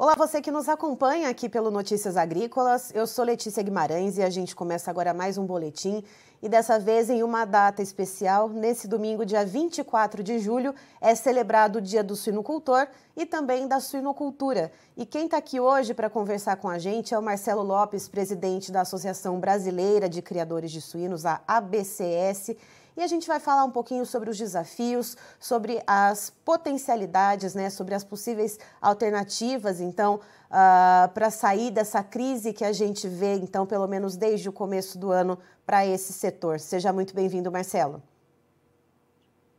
Olá, você que nos acompanha aqui pelo Notícias Agrícolas. Eu sou Letícia Guimarães e a gente começa agora mais um boletim. E dessa vez em uma data especial, nesse domingo, dia 24 de julho, é celebrado o Dia do Suinocultor e também da suinocultura. E quem está aqui hoje para conversar com a gente é o Marcelo Lopes, presidente da Associação Brasileira de Criadores de Suínos, a ABCS. E a gente vai falar um pouquinho sobre os desafios, sobre as potencialidades, né, sobre as possíveis alternativas, então, uh, para sair dessa crise que a gente vê, então, pelo menos desde o começo do ano, para esse setor. Seja muito bem-vindo, Marcelo.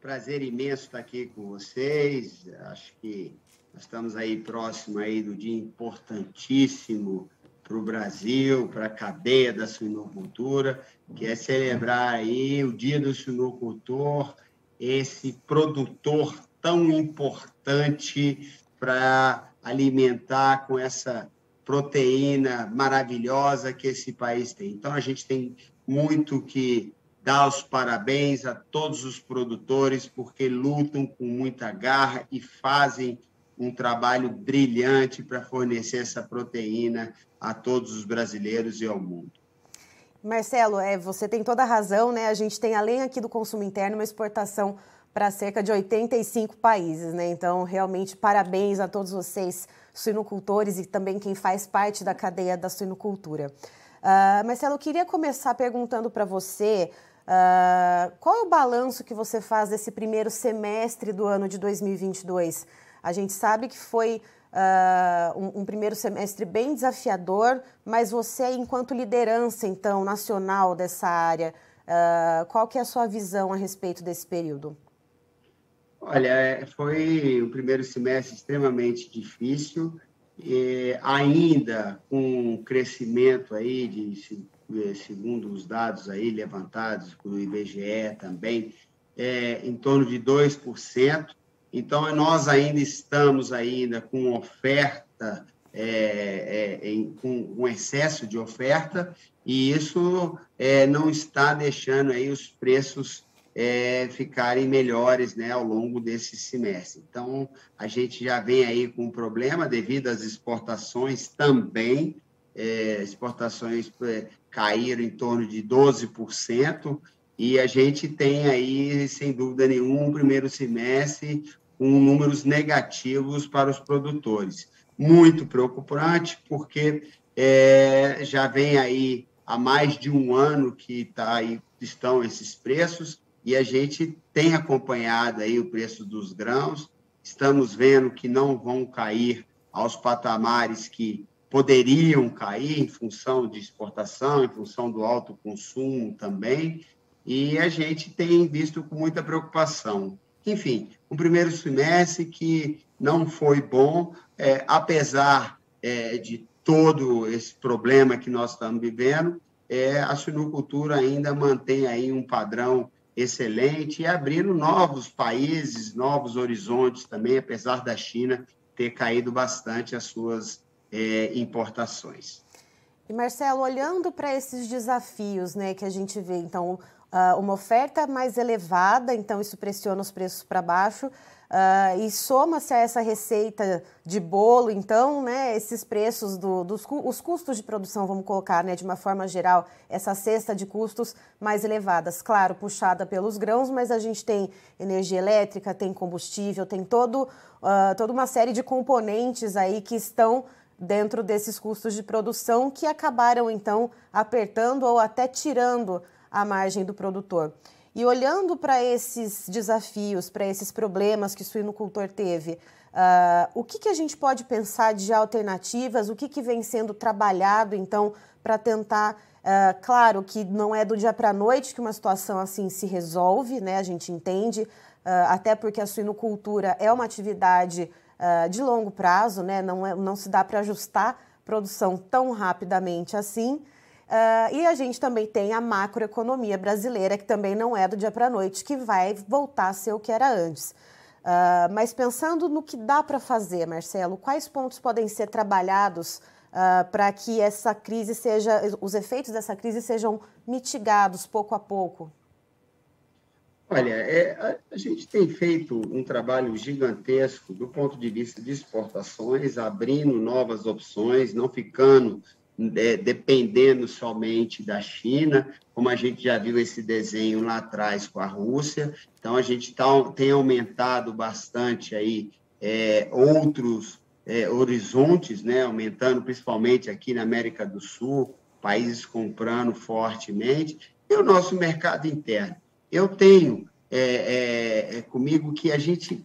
Prazer imenso estar aqui com vocês. Acho que nós estamos aí próximo aí do dia importantíssimo para o Brasil, para a cadeia da suinocultura, que é celebrar aí o Dia do Suinocultor, esse produtor tão importante para alimentar com essa proteína maravilhosa que esse país tem. Então, a gente tem muito que dar os parabéns a todos os produtores, porque lutam com muita garra e fazem um trabalho brilhante para fornecer essa proteína a todos os brasileiros e ao mundo. Marcelo, é, você tem toda a razão, né? A gente tem, além aqui do consumo interno, uma exportação para cerca de 85 países, né? Então, realmente, parabéns a todos vocês, suinocultores, e também quem faz parte da cadeia da suinocultura. Uh, Marcelo, eu queria começar perguntando para você uh, qual é o balanço que você faz desse primeiro semestre do ano de 2022? A gente sabe que foi uh, um, um, primeiro semestre bem desafiador, mas você, enquanto liderança, então, nacional dessa área, uh, qual que é a sua visão a respeito desse período? Olha, é, foi um primeiro semestre extremamente difícil, e ainda com crescimento aí de eh, segundo os dados aí levantados pelo IBGE também, é, em torno de 2%, então, nós ainda estamos ainda com oferta, é, é, em, com um excesso de oferta, e isso é, não está deixando aí os preços é, ficarem melhores né, ao longo desse semestre. Então, a gente já vem aí com um problema devido às exportações também, é, exportações é, caíram em torno de 12%, e a gente tem aí, sem dúvida nenhuma, um primeiro semestre com números negativos para os produtores. Muito preocupante, porque é, já vem aí há mais de um ano que tá aí, estão esses preços, e a gente tem acompanhado aí o preço dos grãos, estamos vendo que não vão cair aos patamares que poderiam cair em função de exportação, em função do alto consumo também, e a gente tem visto com muita preocupação. Enfim, um primeiro semestre que não foi bom, é, apesar é, de todo esse problema que nós estamos vivendo, é, a suinocultura ainda mantém aí um padrão excelente e abrindo novos países, novos horizontes também, apesar da China ter caído bastante as suas é, importações. E Marcelo, olhando para esses desafios, né, que a gente vê, então uh, uma oferta mais elevada, então isso pressiona os preços para baixo. Uh, e soma-se a essa receita de bolo, então, né, esses preços do, dos os custos de produção, vamos colocar, né, de uma forma geral, essa cesta de custos mais elevadas. Claro, puxada pelos grãos, mas a gente tem energia elétrica, tem combustível, tem todo, uh, toda uma série de componentes aí que estão dentro desses custos de produção que acabaram, então, apertando ou até tirando à margem do produtor. E olhando para esses desafios, para esses problemas que o suinocultor teve, uh, o que, que a gente pode pensar de alternativas? O que, que vem sendo trabalhado, então, para tentar. Uh, claro que não é do dia para a noite que uma situação assim se resolve, né? A gente entende, uh, até porque a suinocultura é uma atividade de longo prazo, né? Não, é, não se dá para ajustar produção tão rapidamente assim. Uh, e a gente também tem a macroeconomia brasileira, que também não é do dia para a noite, que vai voltar a ser o que era antes. Uh, mas pensando no que dá para fazer, Marcelo, quais pontos podem ser trabalhados uh, para que essa crise seja, os efeitos dessa crise sejam mitigados pouco a pouco? Olha, é, a, a, gente tem feito um trabalho gigantesco do ponto de vista de exportações, abrindo novas opções, não ficando é, dependendo somente da China, como a gente já viu esse desenho lá atrás com a Rússia. Então, a gente tá, tem aumentado bastante aí é, outros é, horizontes, né? aumentando principalmente aqui na América do Sul, países comprando fortemente, e o nosso mercado interno. Eu tenho é, é, é, comigo que a gente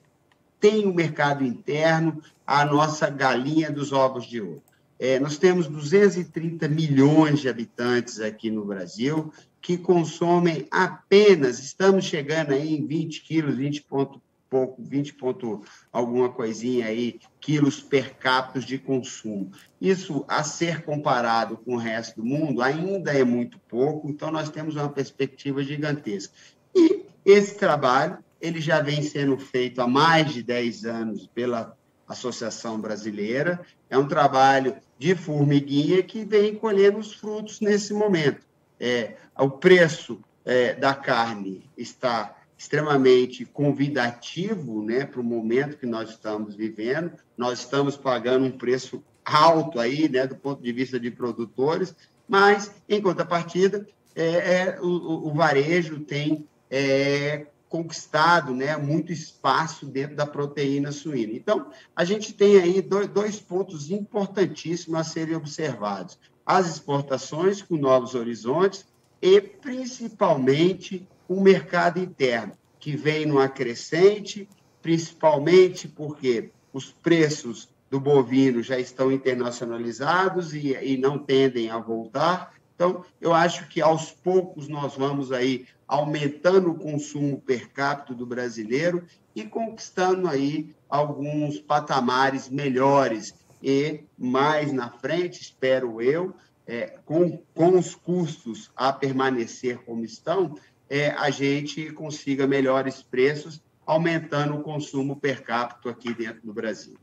tem o mercado interno, a nossa galinha dos ovos de ouro. É, nós temos 230 milhões de habitantes aqui no Brasil que consomem apenas, estamos chegando aí em 20 quilos, 20 ponto pouco, 20 ponto alguma coisinha aí, quilos per capita de consumo. Isso, a ser comparado com o resto do mundo, ainda é muito pouco, então nós temos uma perspectiva gigantesca. E esse trabalho, ele já vem sendo feito há mais de 10 anos pela Associação Brasileira, é um trabalho de formiguinha que vem colhendo os frutos nesse momento. É, o preço é, da carne está extremamente convidativo né, para o momento que nós estamos vivendo. Nós estamos pagando um preço alto aí, né, do ponto de vista de produtores, mas, em contrapartida, é, é o, o, varejo tem é, conquistado né, muito espaço dentro da proteína suína. Então, a gente tem aí dois, dois pontos importantíssimos a serem observados: as exportações com novos horizontes e, principalmente, o mercado interno, que vem no acrescente, principalmente porque os preços do bovino já estão internacionalizados e, e não tendem a voltar. Então, eu acho que aos poucos nós vamos aí aumentando o consumo per capita do brasileiro e conquistando aí alguns patamares melhores e mais na frente, espero eu, é, com, com os custos a permanecer como estão, é, a gente consiga melhores preços, aumentando o consumo per capita aqui dentro do Brasil.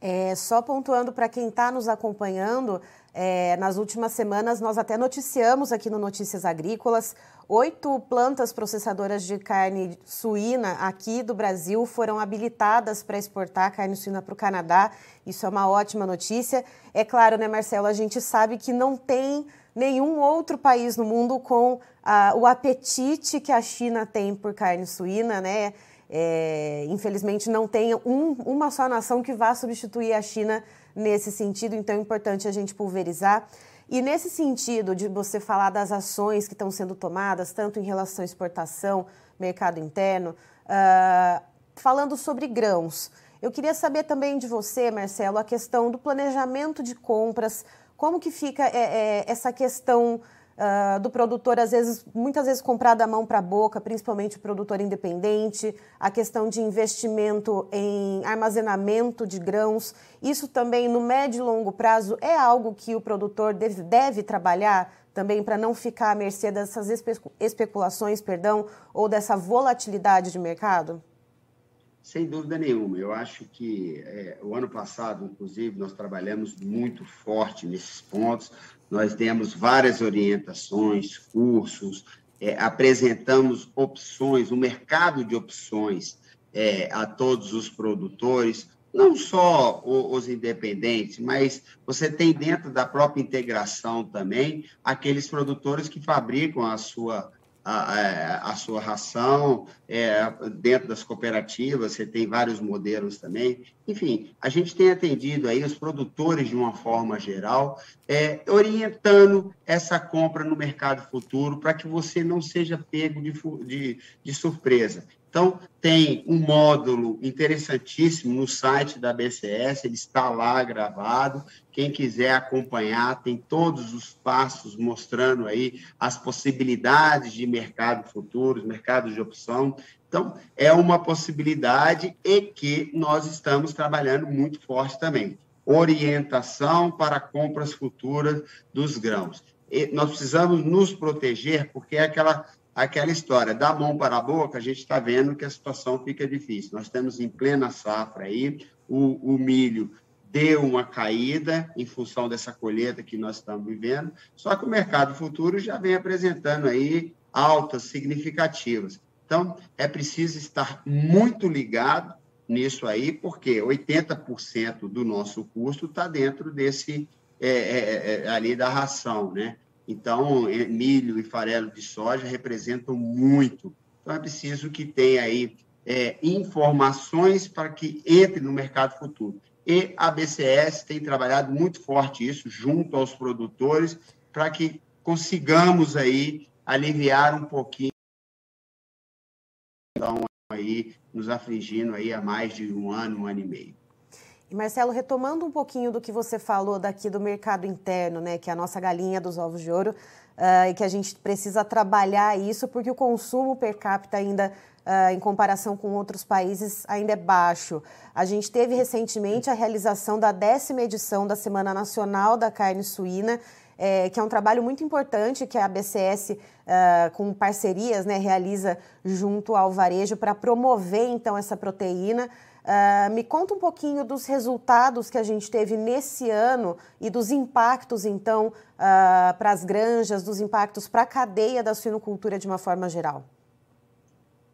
É, só pontuando para quem está nos acompanhando, é, nas últimas semanas nós até noticiamos aqui no Notícias Agrícolas oito plantas processadoras de carne suína aqui do Brasil foram habilitadas para exportar carne suína para o Canadá. Isso é uma ótima notícia. É claro, né, Marcelo? A gente sabe que não tem nenhum outro país no mundo com ah, o apetite que a China tem por carne suína, né? É, infelizmente não tem um, uma só nação que vá substituir a China nesse sentido, então é importante a gente pulverizar. E nesse sentido de você falar das ações que estão sendo tomadas, tanto em relação à exportação, mercado interno, uh, falando sobre grãos, eu queria saber também de você, Marcelo, a questão do planejamento de compras, como que fica é, é, essa questão uh, do produtor, às vezes, muitas vezes comprar da mão para a boca, principalmente o produtor independente, a questão de investimento em armazenamento de grãos. Isso também, no médio e longo prazo, é algo que o produtor deve, deve trabalhar também para não ficar à mercê dessas espe especulações, perdão, ou dessa volatilidade de mercado? Sem dúvida nenhuma. Eu acho que é, o ano passado, inclusive, nós trabalhamos muito forte nesses pontos. Nós demos várias orientações, cursos, é, apresentamos opções, um mercado de opções é, a todos os produtores, não só os independentes, mas você tem dentro da própria integração também aqueles produtores que fabricam a sua a, a, sua ração, é, dentro das cooperativas, você tem vários modelos também. Enfim, a gente tem atendido aí os produtores de uma forma geral, é, orientando essa compra no mercado futuro para que você não seja pego de, de, de surpresa. Então, tem um módulo interessantíssimo no site da BCS, ele está lá gravado. Quem quiser acompanhar, tem todos os passos mostrando aí as possibilidades de mercado futuro, mercados de opção. Então, é uma possibilidade e que nós estamos trabalhando muito forte também. Orientação para compras futuras dos grãos. E nós precisamos nos proteger, porque é aquela aquela história da mão para a boca, a gente está vendo que a situação fica difícil. Nós temos em plena safra aí, o, o milho deu uma caída em função dessa colheita que nós estamos vivendo, só que o mercado futuro já vem apresentando aí altas significativas. Então, é preciso estar muito ligado nisso aí, porque 80% do nosso custo está dentro desse é, é, é, ali da ração, né? Então, é, milho e farelo de soja representam muito. Então, é preciso que tenha aí é, informações para que entre no mercado futuro. E a BCS tem trabalhado muito forte isso junto aos produtores para que consigamos aí aliviar um pouquinho então aí nos afligindo aí há mais de um ano, um ano e meio. Marcelo, retomando um pouquinho do que você falou daqui do mercado interno, né, que é a nossa galinha dos ovos de ouro, uh, e que a gente precisa trabalhar isso porque o consumo per capita ainda uh, em comparação com outros países, ainda é baixo. A gente teve recentemente a realização da décima edição da Semana Nacional da Carne Suína, é, que é um trabalho muito importante que a BCS, uh, ah, com parcerias, né, realiza junto ao varejo para promover, então, essa proteína. Uh, me conta um pouquinho dos resultados que a gente teve nesse ano e dos impactos, então, uh, para as granjas, dos impactos para a cadeia da suinocultura de uma forma geral.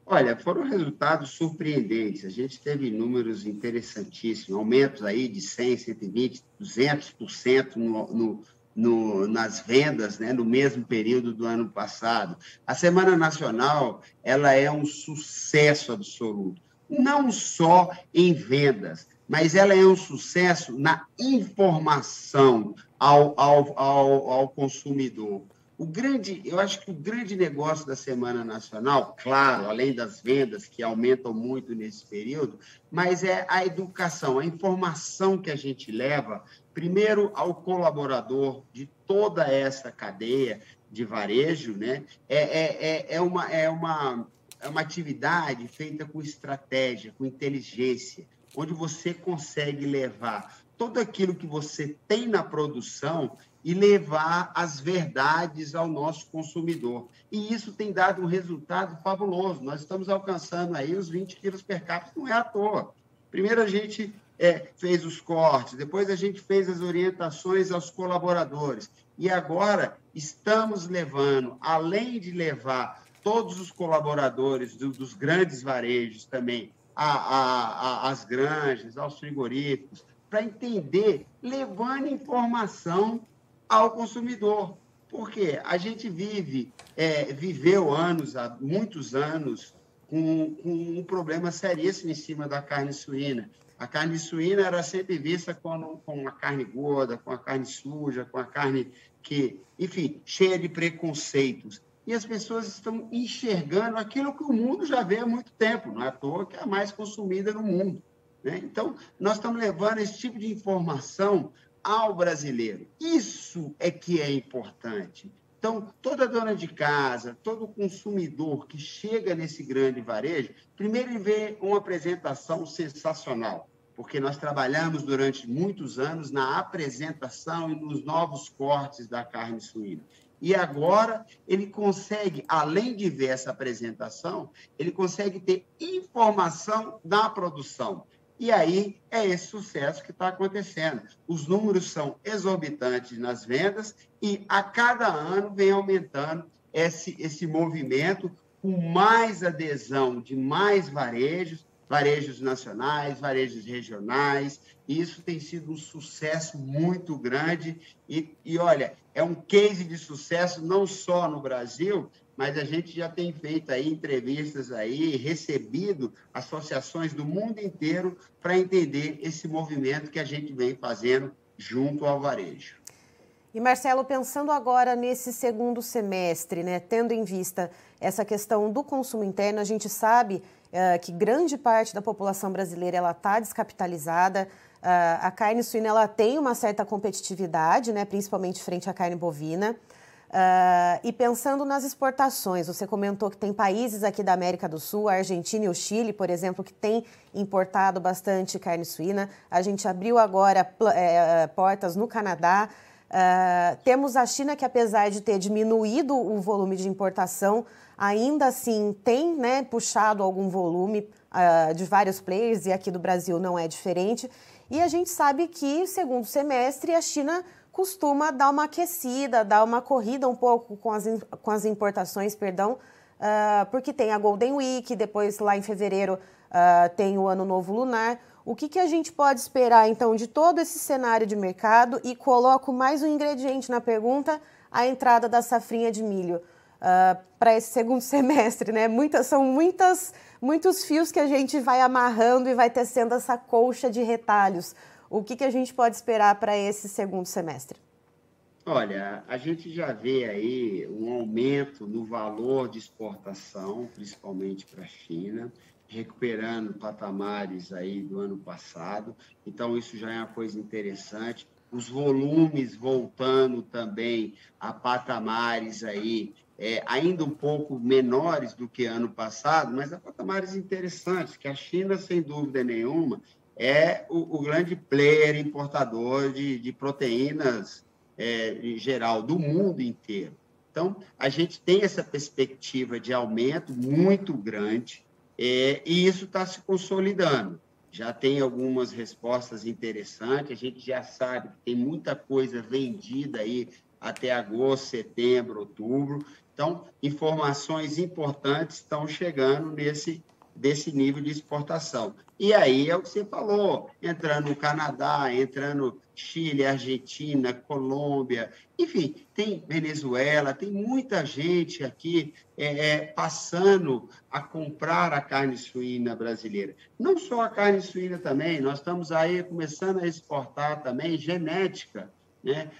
Olha, foram resultados surpreendentes. A gente teve números interessantíssimos, aumentos aí de 100, 120, 200% no, no, no, nas vendas né, no mesmo período do ano passado. A Semana Nacional ela é um sucesso absoluto, não só em vendas, mas ela é um sucesso na informação ao, ao, ao, ao consumidor. O grande, eu acho que o grande negócio da Semana Nacional, claro, além das vendas que aumentam muito nesse período, mas é a educação, a informação que a gente leva, primeiro ao colaborador de toda essa cadeia de varejo, né? É, é, é, é, uma, é, uma, é uma atividade feita com estratégia, com inteligência, onde você consegue levar tudo aquilo que você tem na produção e levar as verdades ao nosso consumidor. E isso tem dado um resultado fabuloso. Nós estamos alcançando aí os 20 quilos per capita, não é à toa. Primeiro a gente é, fez os cortes, depois a gente fez as orientações aos colaboradores. E agora estamos levando, além de levar todos os colaboradores do, dos grandes varejos também, a, a, a, as granjas, aos frigoríficos, para entender, levando informação ao consumidor. Porque a gente vive, é, viveu anos, há muitos anos, com, com, um problema seríssimo em cima da carne suína. A carne suína era sempre vista como, como uma carne gorda, com a carne suja, com a carne que, enfim, cheia de preconceitos. E as pessoas estão enxergando aquilo que o mundo já vê há muito tempo, não é à toa que é a mais consumida no mundo. Né? Então, nós estamos levando esse tipo de informação ao brasileiro. Isso é que é importante. Então, toda dona de casa, todo consumidor que chega nesse grande varejo, primeiro ele vê uma apresentação sensacional, porque nós trabalhamos durante muitos anos na apresentação e nos novos cortes da carne suína. E agora ele consegue, além de ver essa apresentação, ele consegue ter informação da produção. E aí é esse sucesso que está acontecendo. Os números são exorbitantes nas vendas e a cada ano vem aumentando esse, esse movimento com mais adesão de mais varejos, varejos nacionais, varejos regionais. E isso tem sido um sucesso muito grande. E, e olha, é um case de sucesso não só no Brasil, mas a gente já tem feito aí entrevistas aí, recebido associações do mundo inteiro para entender esse movimento que a gente vem fazendo junto ao varejo. E Marcelo, pensando agora nesse segundo semestre, né, tendo em vista essa questão do consumo interno, a gente sabe uh, que grande parte da população brasileira ela está descapitalizada. Uh, a carne suína ela tem uma certa competitividade, né, principalmente frente à carne bovina. Uh, e pensando nas exportações, você comentou que tem países aqui da América do Sul, a Argentina e o Chile, por exemplo, que têm importado bastante carne suína. A gente abriu agora é, portas no Canadá. Uh, temos a China, que apesar de ter diminuído o volume de importação, ainda assim tem né, puxado algum volume uh, de vários players, e aqui do Brasil não é diferente. E a gente sabe que, segundo semestre, a China costuma dar uma aquecida, dar uma corrida um pouco com as, com as importações, perdão, uh, porque tem a Golden Week, depois lá em fevereiro tem o Ano Novo Lunar. O que, que a gente pode esperar, então, de todo esse cenário de mercado? E coloco mais um ingrediente na pergunta, a entrada da safrinha de milho uh, para esse segundo semestre, né? Muitas, são muitas, muitos fios que a gente vai amarrando e vai tecendo essa colcha de retalhos. O que, que a gente pode esperar para esse segundo semestre? Olha, a gente já vê aí um aumento no valor de exportação, principalmente para a China, recuperando patamares aí do ano passado. Então, isso já é uma coisa interessante. Os volumes voltando também a patamares aí é, ainda um pouco menores do que ano passado, mas a patamares interessantes, que a China, sem dúvida nenhuma, é o, o grande player importador de, de proteínas é, em geral do mundo inteiro. Então, a gente tem essa perspectiva de aumento muito grande é, e isso está se consolidando. Já tem algumas respostas interessantes, a gente já sabe que tem muita coisa vendida aí até agosto, setembro, outubro. Então, informações importantes estão chegando nesse desse nível de exportação. E aí é o que você falou, entrando no Canadá, entrando Chile, Argentina, Colômbia, enfim, tem Venezuela, tem muita gente aqui é, é, passando a comprar a carne suína brasileira. Não só a carne suína também, nós estamos aí começando a exportar também genética, né?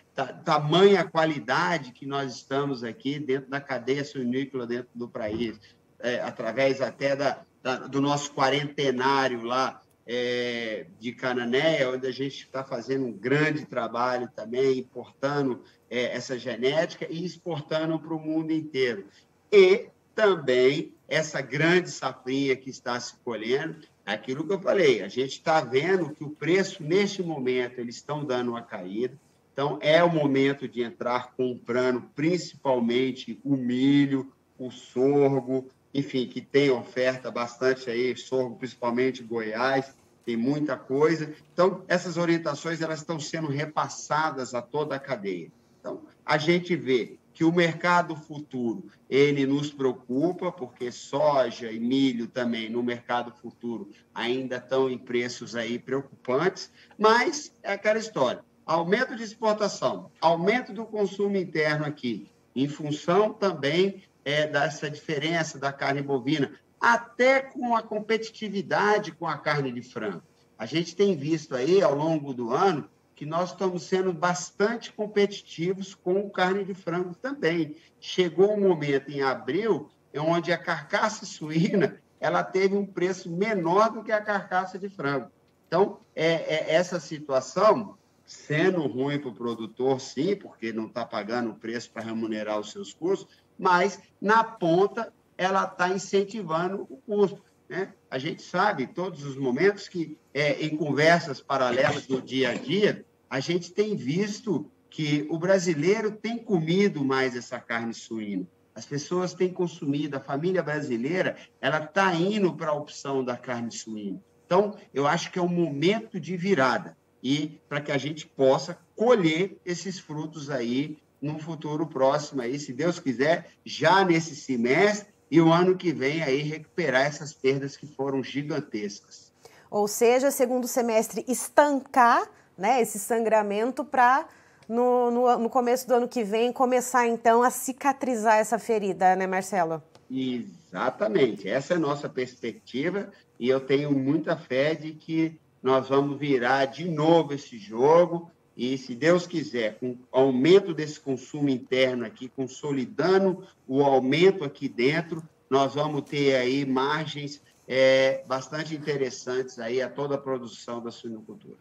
tamanha qualidade que nós estamos aqui dentro da cadeia suinícola dentro do país, é, através até da, da, do nosso quarentenário lá é, de Cananéia, onde a gente está fazendo um grande trabalho também, importando é, essa genética e exportando para o mundo inteiro. E também essa grande safrinha que está se colhendo, aquilo que eu falei, a gente está vendo que o preço, neste momento, eles estão dando uma caída, então é o momento de entrar comprando principalmente o milho, o sorgo, enfim, que tem oferta bastante aí, sorgo, principalmente Goiás, tem muita coisa. Então, essas orientações elas estão sendo repassadas a toda a cadeia. Então, a gente vê que o mercado futuro, ele nos preocupa, porque soja e milho também no mercado futuro ainda estão em preços aí preocupantes, mas é aquela história. Aumento de exportação, aumento do consumo interno aqui, em função também é, dessa diferença da carne bovina, até com a competitividade com a carne de frango. A gente tem visto aí, ao longo do ano, que nós estamos sendo bastante competitivos com carne de frango também. Chegou um momento em abril onde a carcaça suína ela teve um preço menor do que a carcaça de frango. Então, é, é essa situação, sendo ruim para o produtor, sim, porque não está pagando o preço para remunerar os seus custos, mas na ponta ela está incentivando o custo. Né? A gente sabe, todos os momentos, que é, em conversas paralelas do dia a dia, a gente tem visto que o brasileiro tem comido mais essa carne suína. As pessoas têm consumido, a família brasileira ela está indo para a opção da carne suína. Então, eu acho que é um momento de virada e para que a gente possa colher esses frutos aí no futuro próximo aí, se Deus quiser, já nesse semestre e o ano que vem aí recuperar essas perdas que foram gigantescas. Ou seja, segundo semestre estancar, né, esse sangramento para no, no, no, começo do ano que vem começar então a cicatrizar essa ferida, né, Marcelo? Exatamente, essa é a nossa perspectiva e eu tenho muita fé de que nós vamos virar de novo esse jogo e, se Deus quiser, com o aumento desse consumo interno aqui, consolidando o aumento aqui dentro, nós vamos ter aí margens é, bastante interessantes aí a toda a produção da suinocultura.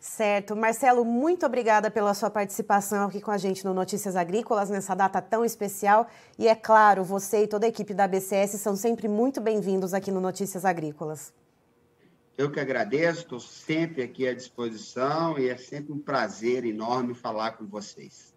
Certo. Marcelo, muito obrigada pela sua participação aqui com a gente no Notícias Agrícolas nessa data tão especial. E é claro, você e toda a equipe da BCS são sempre muito bem-vindos aqui no Notícias Agrícolas. Eu que agradeço, estou sempre aqui à disposição e é sempre um prazer enorme falar com vocês.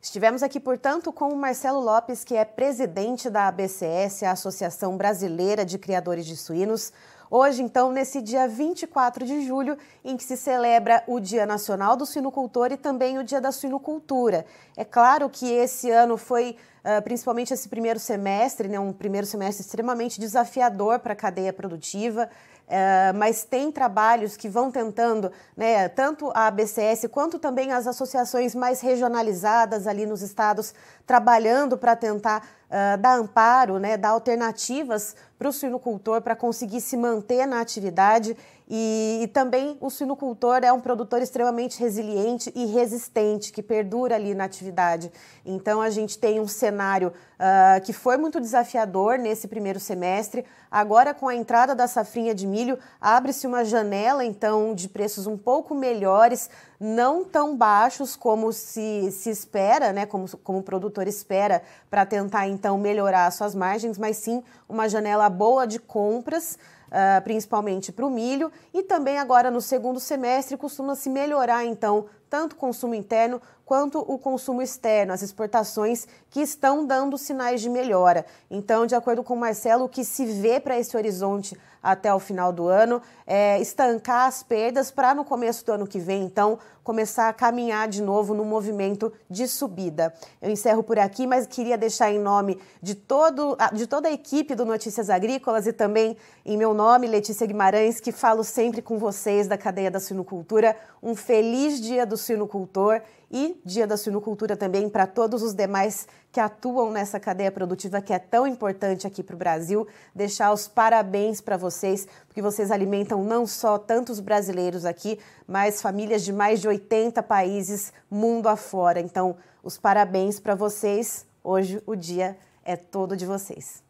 Estivemos aqui, portanto, com o Marcelo Lopes, que é presidente da ABCS, a Associação Brasileira de Criadores de Suínos. Hoje, então, nesse dia 24 de julho, em que se celebra o Dia Nacional do Suinocultor e também o Dia da Suinocultura. É claro que esse ano foi uh, principalmente esse primeiro semestre, né, um primeiro semestre extremamente desafiador para a cadeia produtiva. Uh, mas tem trabalhos que vão tentando, né, tanto a ABCS quanto também as associações mais regionalizadas ali nos estados, trabalhando para tentar uh, dar amparo, né, dar alternativas para o suinocultor para conseguir se manter na atividade e, e, também o suinocultor é um produtor extremamente resiliente e resistente, que perdura ali na atividade. Então, a gente tem um cenário uh, que foi muito desafiador nesse primeiro semestre. Agora, com a entrada da safrinha de milho, abre-se uma janela, então, de preços um pouco melhores, não tão baixos como se, se espera, né, como, como o produtor espera, para tentar, então, melhorar suas margens, mas sim uma janela boa de compras uh, principalmente para o milho, e também agora no segundo semestre costuma se melhorar então tanto o consumo interno quanto o consumo externo, as exportações que estão dando sinais de melhora. Então, de acordo com o Marcelo, o que se vê para esse horizonte até o final do ano é estancar as perdas para no começo do ano que vem, então, começar a caminhar de novo no movimento de subida. Eu encerro por aqui, mas queria deixar em nome de, todo, de toda a equipe do Notícias Agrícolas e também em meu nome, Letícia Guimarães, que falo sempre com vocês da cadeia da suinocultura, um feliz dia do suinocultor e Dia da Suinocultura também para todos os demais que atuam nessa cadeia produtiva que é tão importante aqui para o Brasil. Deixar os parabéns para vocês, porque vocês alimentam não só tantos brasileiros aqui, mas famílias de mais de 80 países mundo afora. Então, os parabéns para vocês. Hoje o dia é todo de vocês.